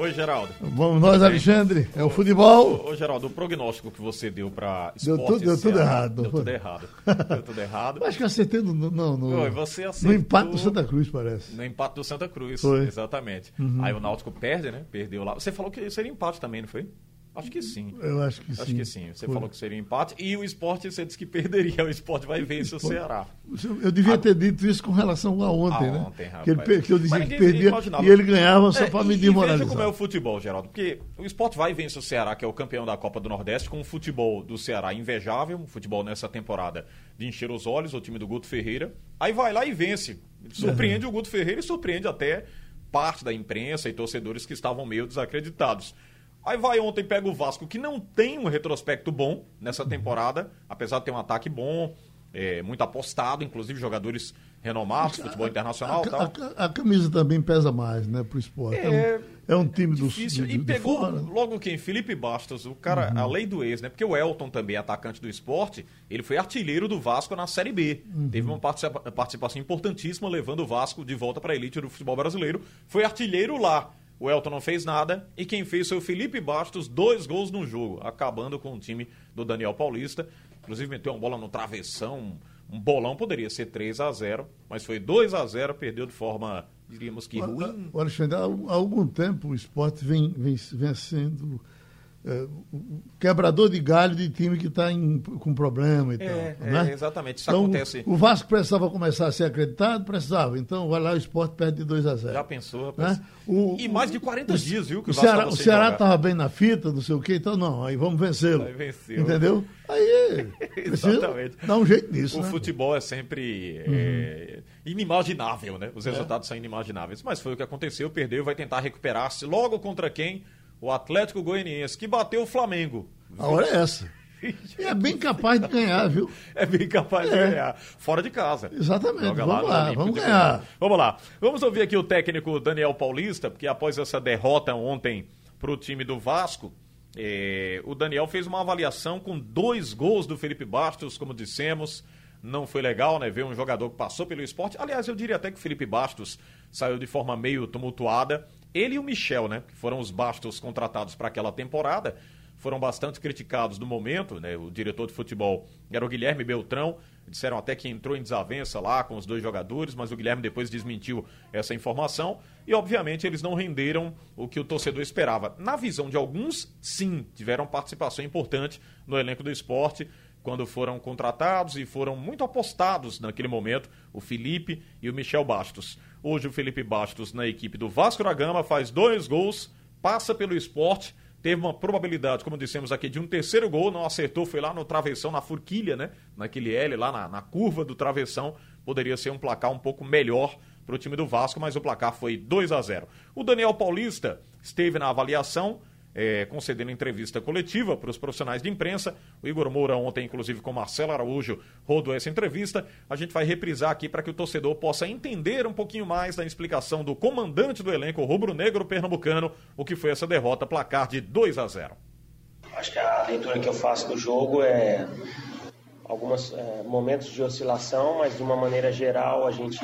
Oi, Geraldo. Vamos nós, Alexandre. É o futebol. Ô, Geraldo, o prognóstico que você deu para Deu tudo- deu tudo errado. Deu tudo errado. Deu tudo errado. Acho que acertei no, no, no, no- Oi, você no acertou- empate do Santa Cruz, parece. No empate do Santa Cruz. Foi. Uhum. Exatamente. Aí o Náutico perde, né? Perdeu lá. Você falou que seria empate também, não foi? Acho que sim. Eu acho que sim. Acho que sim. Você Foi. falou que seria empate. E o esporte, você disse que perderia. O esporte vai vencer o Ceará. Eu devia ter dito isso com relação a ontem, A né? ontem, rapaz. que, ele, que eu dizia que perdia imaginava. e ele ganhava só É, para me e Veja desmoralizar. como é o futebol, Geraldo. Porque o esporte vai vencer o Ceará, que é o campeão da Copa do Nordeste, com um futebol do Ceará invejável, um futebol nessa temporada de encher os olhos, o time do Guto Ferreira. Aí vai lá e vence. Surpreende o Guto Ferreira e surpreende até parte da imprensa e torcedores que estavam meio desacreditados. Aí vai ontem, pega o Vasco, que não tem um retrospecto bom nessa temporada, apesar de ter um ataque bom, é, muito apostado, inclusive jogadores renomados, futebol internacional a, e tal. a- a camisa também pesa mais, né, pro esporte. É, um, é um time do, Difícil. do, E de pegou fora. logo quem? Felipe Bastos, o cara, a lei do ex, né? Porque o Elton também, atacante do esporte, ele foi artilheiro do Vasco na Série B. Teve uma participa- participação importantíssima, levando o Vasco de volta para a elite do futebol brasileiro. Foi artilheiro lá. O Elton não fez nada e quem fez foi o Felipe Bastos, dois gols no jogo, acabando com o time do Daniel Paulista. Inclusive meteu uma bola no travessão, um bolão poderia ser 3 a 0 mas foi 2 a 0 perdeu de forma, diríamos que ruim. O Alexandre, há, há algum tempo o esporte vem, vem, vem sendo é, o quebrador de galho de time que está com problema e É, tal. é, né? exatamente, isso Então, acontece. O Vasco precisava começar a ser acreditado? Precisava. Então vai lá, o esporte perde de 2 a 0 Já pensou, rapaz? né? O- e mais de 40 dias, viu? Que o o Ceará o estava bem na fita, não sei o quê, então não, aí vamos vencê-lo. Aí venceu. Entendeu? Aí Exatamente. dar um jeito nisso. O né? futebol é sempre é, inimaginável, né? Os resultados são inimagináveis. Mas foi o que aconteceu, perdeu vai tentar recuperar-se logo contra quem? O Atlético Goianiense, que bateu o Flamengo. A hora é essa. E é bem capaz de ganhar, viu? É bem capaz de É. ganhar. Fora de casa. Exatamente. Joga Vamos lá, Olímpico vamos de ganhar. Vamos lá. Vamos ouvir aqui o técnico Daniel Paulista, porque após essa derrota ontem para o time do Vasco, eh, o Daniel fez uma avaliação com dois gols do Felipe Bastos, como dissemos. Não foi legal, né? Ver um jogador que passou pelo esporte. Aliás, eu diria até que o Felipe Bastos saiu de forma meio tumultuada. Ele e o Michel, né? Que foram os Bastos contratados para aquela temporada foram bastante criticados no momento, né? O diretor de futebol era o Guilherme Beltrão, disseram até que entrou em desavença lá com os dois jogadores, mas o Guilherme depois desmentiu essa informação e obviamente eles não renderam o que o torcedor esperava. Na visão de alguns, sim, tiveram participação importante no elenco do esporte quando foram contratados e foram muito apostados naquele momento, o Felipe e o Michel Bastos. Hoje o Felipe Bastos na equipe do Vasco da Gama faz dois gols, passa pelo esporte, teve uma probabilidade, como dissemos aqui, de um terceiro gol, não acertou, foi lá no travessão, na forquilha, né? Naquele L, lá na, na curva do travessão, poderia ser um placar um pouco melhor para o time do Vasco, mas o placar foi 2 a 0 O Daniel Paulista esteve na avaliação, é, concedendo entrevista coletiva para os profissionais de imprensa. O Igor Moura, ontem, inclusive, com Marcelo Araújo, rodou essa entrevista. A gente vai reprisar aqui para que o torcedor possa entender um pouquinho mais da explicação do comandante do elenco rubro-negro pernambucano, o que foi essa derrota, placar de 2 a 0 Acho que a leitura que eu faço do jogo é alguns momentos de oscilação, mas de uma maneira geral a gente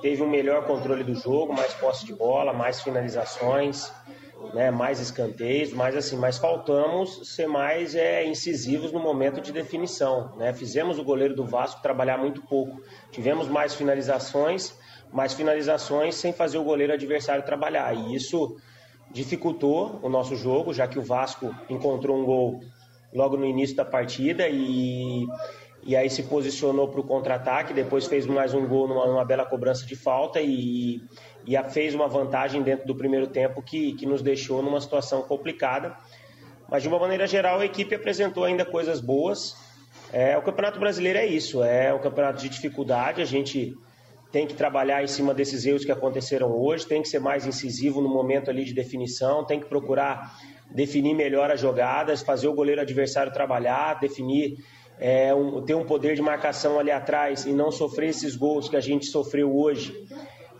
teve um melhor controle do jogo, mais posse de bola, mais finalizações, né, mais escanteios, mas assim, mas faltamos ser mais é, incisivos no momento de definição, né? Fizemos o goleiro do Vasco trabalhar muito pouco, tivemos mais finalizações, mais finalizações sem fazer o goleiro adversário trabalhar e isso dificultou o nosso jogo, já que o Vasco encontrou um gol logo no início da partida e, e aí se posicionou para o contra-ataque, depois fez mais um gol numa, numa, bela cobrança de falta e, e a, fez uma vantagem dentro do primeiro tempo que, que nos deixou numa situação complicada. Mas de uma maneira geral a equipe apresentou ainda coisas boas. É, o Campeonato Brasileiro é isso, é um campeonato de dificuldade, a gente tem que trabalhar em cima desses erros que aconteceram hoje, tem que ser mais incisivo no momento ali de definição, tem que procurar definir melhor as jogadas, fazer o goleiro adversário trabalhar, definir, é, um, ter um poder de marcação ali atrás e não sofrer esses gols que a gente sofreu hoje,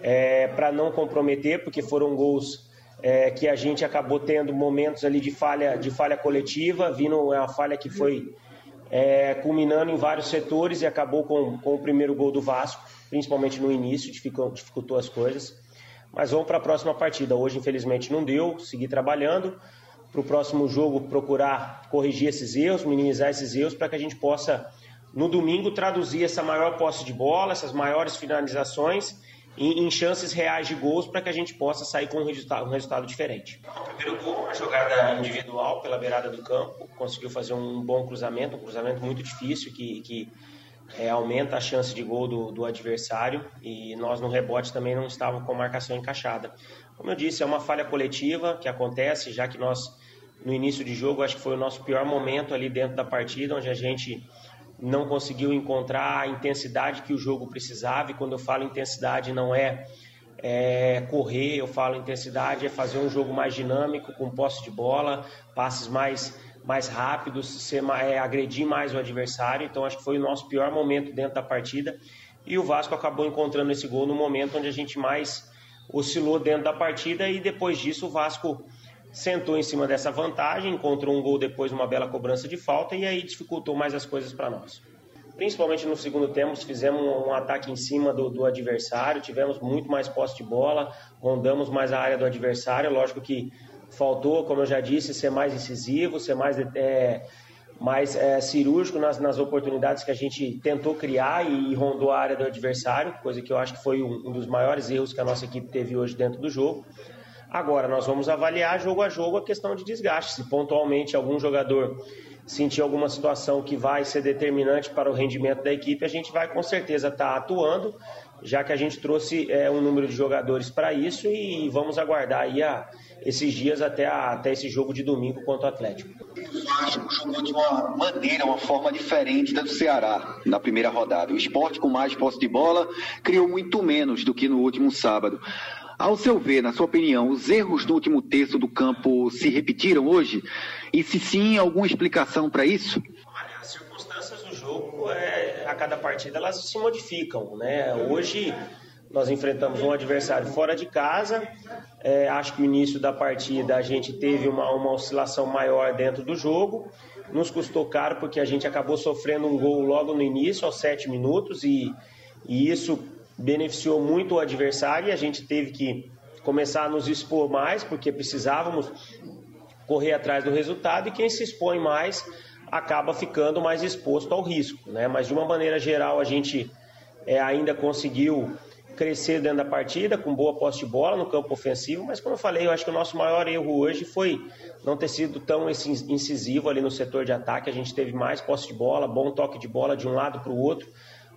é, para não comprometer, porque foram gols é, que a gente acabou tendo momentos ali de falha, de falha coletiva, vindo é uma falha que foi é, culminando em vários setores e acabou com, com o primeiro gol do Vasco, principalmente no início, dificultou, dificultou as coisas. Mas vamos para a próxima partida. Hoje, infelizmente, não deu, seguir trabalhando. Para o próximo jogo, procurar corrigir esses erros, minimizar esses erros, para que a gente possa, no domingo, traduzir essa maior posse de bola, essas maiores finalizações em, em chances reais de gols, para que a gente possa sair com um resultado, um resultado diferente. O primeiro gol, uma jogada individual pela beirada do campo, conseguiu fazer um bom cruzamento, um cruzamento muito difícil que, que é, aumenta a chance de gol do, do, adversário e nós no rebote também não estávamos com marcação encaixada. Como eu disse, é uma falha coletiva que acontece, já que nós no início de jogo acho que foi o nosso pior momento ali dentro da partida, onde a gente não conseguiu encontrar a intensidade que o jogo precisava. E quando eu falo intensidade, não é, é correr, eu falo intensidade, é fazer um jogo mais dinâmico, com posse de bola, passes mais mais rápidos, ser, é, agredir mais o adversário. Então acho que foi o nosso pior momento dentro da partida. E o Vasco acabou encontrando esse gol no momento onde a gente mais oscilou dentro da partida e depois disso o Vasco sentou em cima dessa vantagem, encontrou um gol depois, uma bela cobrança de falta e aí dificultou mais as coisas para nós. Principalmente no segundo tempo, fizemos um ataque em cima do, do, adversário, tivemos muito mais posse de bola, rondamos mais a área do adversário. Lógico que faltou, como eu já disse, ser mais incisivo, ser mais, é, mais é, cirúrgico nas, nas, oportunidades que a gente tentou criar e, e, rondou a área do adversário, coisa que eu acho que foi um, um dos maiores erros que a nossa equipe teve hoje dentro do jogo. Agora, nós vamos avaliar jogo a jogo a questão de desgaste. Se pontualmente algum jogador sentir alguma situação que vai ser determinante para o rendimento da equipe, a gente vai com certeza estar tá atuando, já que a gente trouxe é, um número de jogadores para isso e vamos aguardar aí a, esses dias até, a, até esse jogo de domingo contra o Atlético. O Vasco jogou de uma maneira, uma forma diferente da do Ceará na primeira rodada. O esporte com mais posse de bola criou muito menos do que no último sábado. Ao seu ver, na sua opinião, os erros do último terço do campo se repetiram hoje? E se sim, alguma explicação para isso? Olha, as circunstâncias do jogo, é, a cada partida, elas se modificam. Né? Hoje nós enfrentamos um adversário fora de casa. É, acho que no início da partida a gente teve uma, uma oscilação maior dentro do jogo. Nos custou caro porque a gente acabou sofrendo um gol logo no início, aos sete minutos, e, e isso beneficiou muito o adversário e a gente teve que começar a nos expor mais porque precisávamos correr atrás do resultado e quem se expõe mais acaba ficando mais exposto ao risco, né? Mas de uma maneira geral a gente é, ainda conseguiu crescer dentro da partida, com boa posse de bola no campo ofensivo, mas como eu falei, eu acho que o nosso maior erro hoje foi não ter sido tão incisivo ali no setor de ataque. A gente teve mais posse de bola, bom toque de bola de um lado para o outro,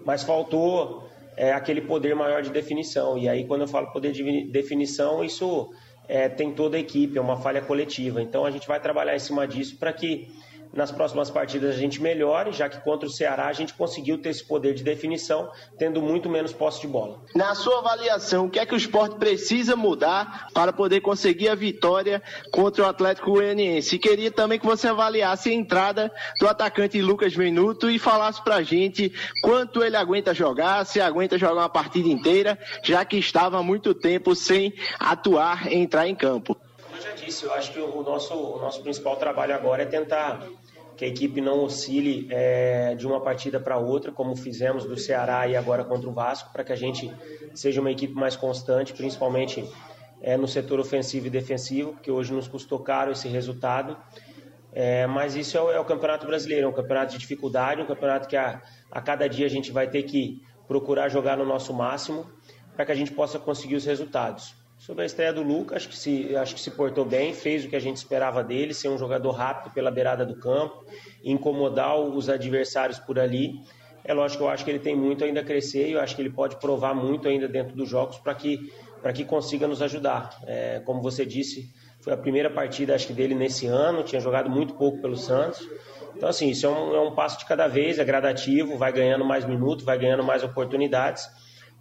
mas faltou é, aquele poder maior de definição. E aí, quando eu falo poder de definição, isso é, tem toda a equipe, é uma falha coletiva. Então, a gente vai trabalhar em cima disso para que nas próximas partidas a gente melhore, já que contra o Ceará a gente conseguiu ter esse poder de definição, tendo muito menos posse de bola. Na sua avaliação, o que é que o esporte precisa mudar para poder conseguir a vitória contra o Atlético Goianiense? E queria também que você avaliasse a entrada do atacante Lucas Venuto e falasse pra gente quanto ele aguenta jogar, se aguenta jogar uma partida inteira, já que estava há muito tempo sem atuar e entrar em campo disse, eu acho que o nosso, o nosso principal trabalho agora é tentar que a equipe não oscile é, de uma partida para outra, como fizemos do Ceará e agora contra o Vasco, para que a gente seja uma equipe mais constante, principalmente é, no setor ofensivo e defensivo, porque hoje nos custou caro esse resultado. É, mas isso é o, é o, Campeonato Brasileiro, é um campeonato de dificuldade, um campeonato que a, a cada dia a gente vai ter que procurar jogar no nosso máximo para que a gente possa conseguir os resultados. Sobre a estreia do Lucas, acho que, se, acho que se portou bem, fez o que a gente esperava dele, ser um jogador rápido pela beirada do campo, incomodar os adversários por ali. É lógico eu acho que ele tem muito ainda a crescer e eu acho que ele pode provar muito ainda dentro dos jogos para que, que consiga nos ajudar. É, como você disse, foi a primeira partida acho que dele nesse ano, tinha jogado muito pouco pelo Santos. Então, assim, isso é um, é um passo de cada vez, é gradativo, vai ganhando mais minutos, vai ganhando mais oportunidades.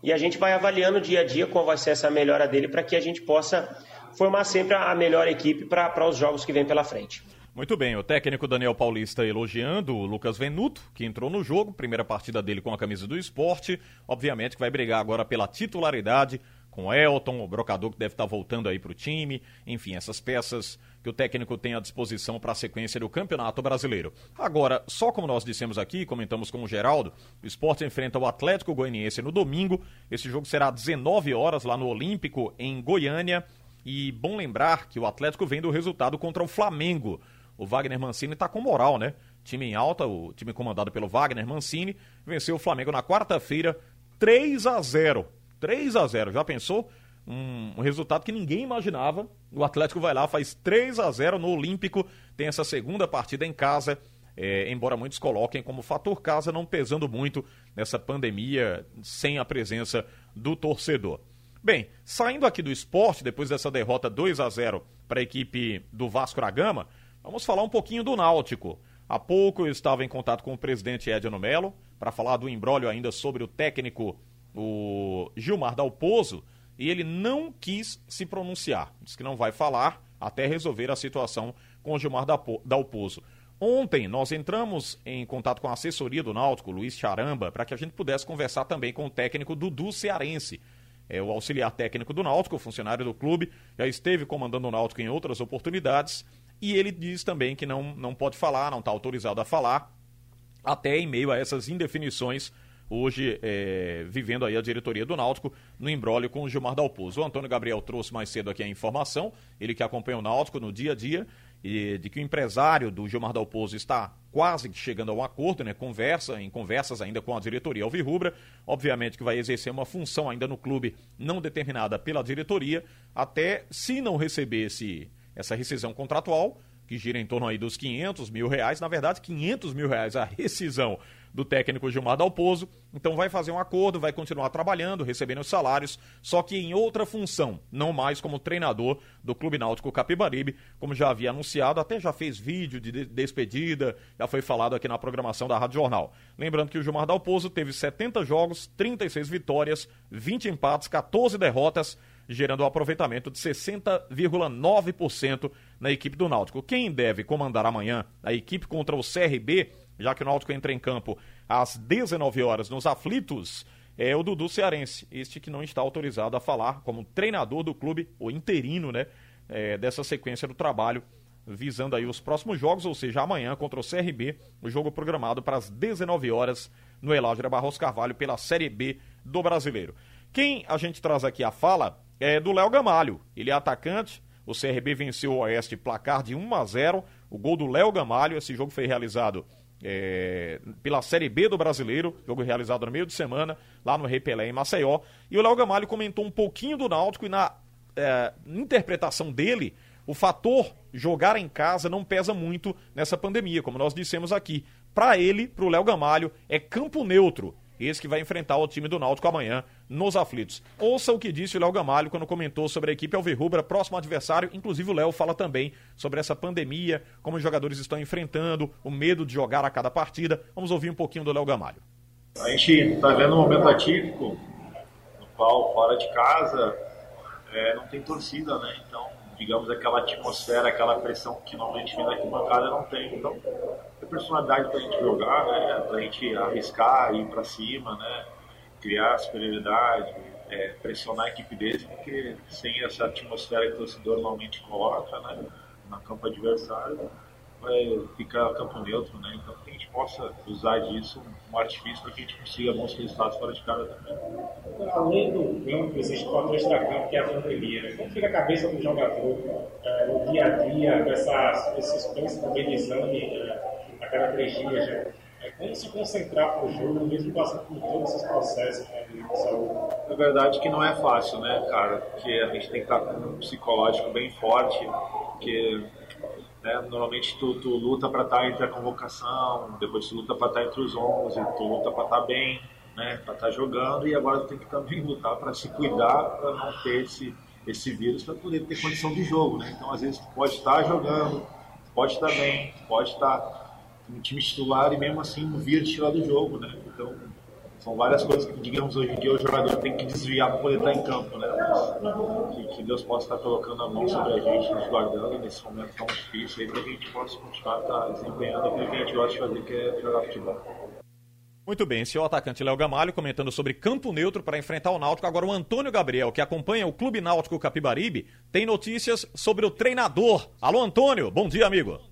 E a gente vai avaliando dia a dia qual vai ser essa melhora dele para que a gente possa formar sempre a melhor equipe para os jogos que vem pela frente. Muito bem, o técnico Daniel Paulista elogiando o Lucas Venuto, que entrou no jogo, primeira partida dele com a camisa do esporte, obviamente que vai brigar agora pela titularidade com o Elton, o Brocador que deve estar voltando aí para o time, enfim, essas peças que o técnico tem à disposição para a sequência do Campeonato Brasileiro. Agora, só como nós dissemos aqui, comentamos com o Geraldo, o esporte enfrenta o Atlético Goianiense no domingo. Esse jogo será às 19 horas lá no Olímpico, em Goiânia. E bom lembrar que o Atlético vem do resultado contra o Flamengo. O Wagner Mancini está com moral, né? Time em alta, o time comandado pelo Wagner Mancini, venceu o Flamengo na quarta-feira 3 a 0. 3 a 0. Já pensou? um, resultado que ninguém imaginava. O Atlético vai lá, faz 3 a 0 no Olímpico, tem essa segunda partida em casa. É, embora muitos coloquem como fator casa não pesando muito nessa pandemia sem a presença do torcedor. Bem, saindo aqui do esporte, depois dessa derrota 2 a 0 para a equipe do Vasco da Gama, vamos falar um pouquinho do Náutico. Há pouco eu estava em contato com o presidente Edno Melo para falar do embrólio ainda sobre o técnico o Gilmar Dalpozo, e ele não quis se pronunciar. Diz que não vai falar até resolver a situação com o Gilmar Dalpozo. Ontem nós entramos em contato com a assessoria do Náutico, Luiz Charamba, para que a gente pudesse conversar também com o técnico Dudu Cearense. É o auxiliar técnico do Náutico, funcionário do clube, já esteve comandando o Náutico em outras oportunidades, e ele diz também que não, não pode falar, não está autorizado a falar, até em meio a essas indefinições hoje é, vivendo aí a diretoria do Náutico no embrólio com o Gilmar Dalpozo. O Antônio Gabriel trouxe mais cedo aqui a informação, ele que acompanha o Náutico no dia a dia, e de que o empresário do Gilmar Dalpozo está quase chegando a um acordo, né? Conversa, em conversas ainda com a diretoria Alvirrubra, obviamente que vai exercer uma função ainda no clube não determinada pela diretoria, até se não receber esse, essa rescisão contratual, que gira em torno aí dos 500 mil reais, na verdade 500 mil reais a rescisão do técnico Gilmar Dalpozo. Então vai fazer um acordo, vai continuar trabalhando, recebendo os salários, só que em outra função, não mais como treinador do Clube Náutico Capibaribe, como já havia anunciado, até já fez vídeo de despedida, já foi falado aqui na programação da Rádio Jornal. Lembrando que o Gilmar Dalpozo teve 70 jogos, 36 vitórias, 20 empates, 14 derrotas, gerando um aproveitamento de 60,9% na equipe do Náutico. Quem deve comandar amanhã a equipe contra o CRB já que o Náutico entra em campo às 19 horas nos aflitos, é o Dudu Cearense, este que não está autorizado a falar como treinador do clube, o interino, né, é, dessa sequência do trabalho, visando aí os próximos jogos, ou seja, amanhã contra o CRB, o jogo programado para as 19 horas no Elágio Barros Carvalho pela Série B do Brasileiro. Quem a gente traz aqui a fala é do Léo Gamalho, ele é atacante, o CRB venceu o Oeste placar de 1 a 0, o gol do Léo Gamalho, esse jogo foi realizado é, pela Série B do Brasileiro, jogo realizado no meio de semana, lá no Rei Pelé, em Maceió. E o Léo Gamalho comentou um pouquinho do Náutico e na é, interpretação dele, o fator jogar em casa não pesa muito nessa pandemia, como nós dissemos aqui. Para ele, para o Léo Gamalho, é campo neutro esse que vai enfrentar o time do Náutico amanhã nos aflitos. Ouça o que disse o Léo Gamalho quando comentou sobre a equipe Alvirrubra, próximo adversário. Inclusive o Léo fala também sobre essa pandemia, como os jogadores estão enfrentando, o medo de jogar a cada partida. Vamos ouvir um pouquinho do Léo Gamalho. A gente está vendo um momento atípico, no qual fora de casa é, não tem torcida, né? Então, digamos, aquela atmosfera, aquela pressão que normalmente vem da arquibancada não tem. Então, personalidade para a gente jogar, né? para a gente arriscar, ir para cima, né? criar superioridade, é, pressionar a equipe deles, porque sem essa atmosfera que o torcedor normalmente coloca né? na campo adversário, vai ficar campo neutro, né? Então que a gente possa usar disso um artifício para que a gente consiga bons resultados fora de casa também. Além do campo, existe o fator extra-campo, que é a pandemia. Né? Como fica a cabeça do jogador é, no dia a dia, com essa, esse suspense também de exame é, a cada três dias? É como se concentrar para o jogo, mesmo passando por todos esses processos né, de saúde. Na verdade que não é fácil, né, cara? Porque a gente tem que estar com um psicológico bem forte, porque né, normalmente tu, tu luta para estar entre a convocação, depois tu luta para estar entre os 11, tu luta para estar bem, né, para estar jogando, e agora tu tem que também lutar para se cuidar, para não ter esse, esse vírus, para poder ter condição de jogo, né? Então, às vezes, tu pode estar jogando, pode estar bem, pode estar no time titular e mesmo assim no vir tirar do jogo, né? Então são várias coisas que, digamos, hoje em dia o jogador tem que desviar para poder estar em campo, né? Mas, que, Deus possa estar colocando a mão sobre a gente, nos guardando nesse momento tão difícil aí, para que a gente possa continuar estar desempenhando aquilo que a gente gosta de fazer, que é jogar futebol. Muito bem, esse é o atacante Léo Gamalho comentando sobre campo neutro para enfrentar o Náutico. Agora o Antônio Gabriel, que acompanha o Clube Náutico Capibaribe, tem notícias sobre o treinador. Alô Antônio, bom dia amigo.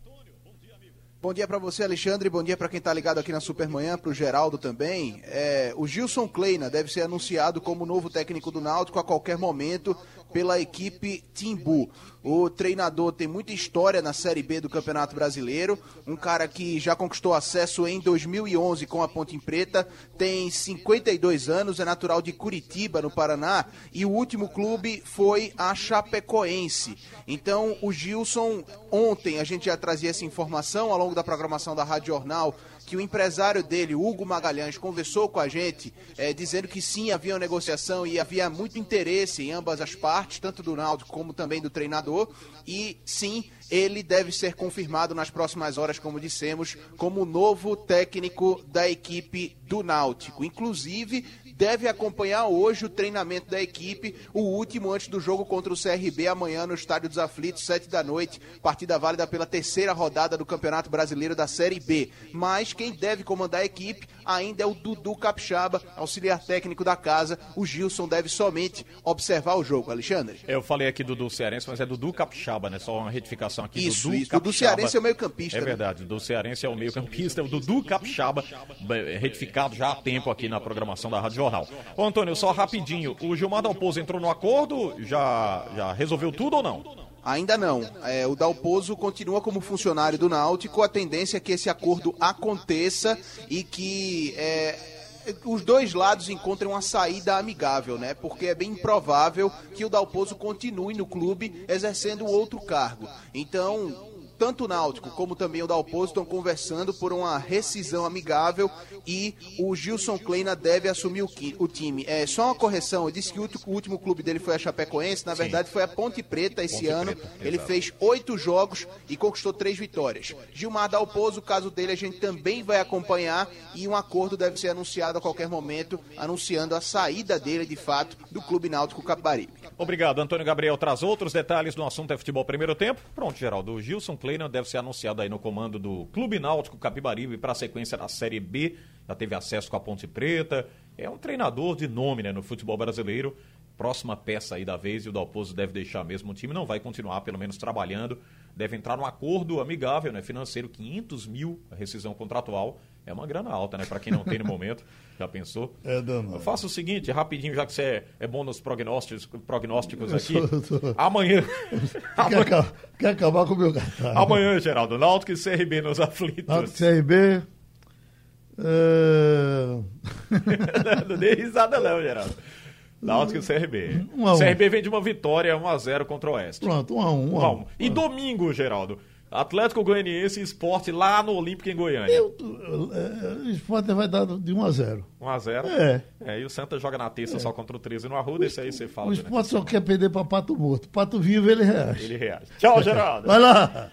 Bom dia para você, Alexandre. Bom dia para quem está ligado aqui na Supermanhã, para o Geraldo também. É, o Gilson Kleina deve ser anunciado como novo técnico do Náutico a qualquer momento pela equipe Timbu. O treinador tem muita história na Série B do Campeonato Brasileiro, um cara que já conquistou acesso em 2011 com a Ponte Preta, tem 52 anos, é natural de Curitiba, no Paraná, e o último clube foi a Chapecoense. Então, o Gilson, ontem a gente já trazia essa informação ao longo da programação da Rádio Jornal, que o empresário dele, Hugo Magalhães, conversou com a gente, é, dizendo que sim, havia uma negociação e havia muito interesse em ambas as partes, tanto do Náutico como também do treinador, e sim, ele deve ser confirmado nas próximas horas, como dissemos, como novo técnico da equipe do Náutico. Inclusive, deve acompanhar hoje o treinamento da equipe, o último antes do jogo contra o CRB amanhã no Estádio dos Aflitos, sete da noite, partida válida pela terceira rodada do Campeonato Brasileiro da Série B. Mas quem deve comandar a equipe ainda é o Dudu Capixaba, auxiliar técnico da casa. O Gilson deve somente observar o jogo, Alexandre. Eu falei aqui Dudu Cearense, mas é Dudu Capixaba, né? Só uma retificação aqui. Isso, Dudu isso. Dudu Cearense é o meio campista. É verdade, Dudu Cearense é o meio campista, é o Dudu Capixaba, retificado já há tempo aqui na programação da Rádio Jornal. Ô Antônio, só rapidinho, o Gilmar Dalpozo entrou no acordo, já, já resolveu tudo ou não? Ainda não. É, o Dalpozo continua como funcionário do Náutico. A tendência é que esse acordo aconteça e que é, os dois lados encontrem uma saída amigável, né? Porque é bem improvável que o Dalpozo continue no clube exercendo outro cargo. Então, tanto o Náutico como também o Dalpozo estão conversando por uma rescisão amigável e o Gilson Kleina deve assumir o, o time. É só uma correção, eu disse que o último clube dele foi a Chapecoense, na verdade Sim. foi a Ponte Preta esse Ponte ano. Preta, Ele exato. fez oito jogos e conquistou três vitórias. Gilmar Dalpozo, o caso dele a gente também vai acompanhar e um acordo deve ser anunciado a qualquer momento, anunciando a saída dele de fato do Clube Náutico Capibaribe. Obrigado, Antônio Gabriel. Traz outros detalhes no assunto é futebol primeiro tempo. Pronto, Geraldo. O Gilson Kleina deve ser anunciado aí no comando do Clube Náutico Capibaribe para a sequência da Série B. Já teve acesso com a Ponte Preta. É um treinador de nome né, no futebol brasileiro. Próxima peça aí da vez e o Dalpozo deve deixar mesmo o time. Não vai continuar, pelo menos, trabalhando. Deve entrar num acordo amigável, né, financeiro, 500 mil a rescisão contratual é uma grana alta, né? Para quem não tem no momento. Já pensou? É danado. Eu faço o seguinte, rapidinho, já que você é, é bom nos prognósticos, prognósticos aqui. Amanhã. Quer, acabar, quer acabar com o meu cartaz. Amanhã, Geraldo. Náutico e CRB nos aflitos. Náutico e CRB. É... não dei risada, não, Geraldo. Náutico e CRB. Um a um. CRB vem de uma vitória 1x0 contra o Oeste. Pronto, 1x1. Um, um, um, E domingo, Geraldo. Atlético Goianiense e Esporte lá no Olímpico em Goiânia. Eu, o Esporte vai dar de 1 a 0 1 a 0 É. é. E o Santa joga na terça é. só contra o 13 no Arruda, esse aí você fala. O Esporte né? só quer perder para Pato Morto. Pato vivo, ele reage. Ele reage. Tchau, Geraldo. vai lá.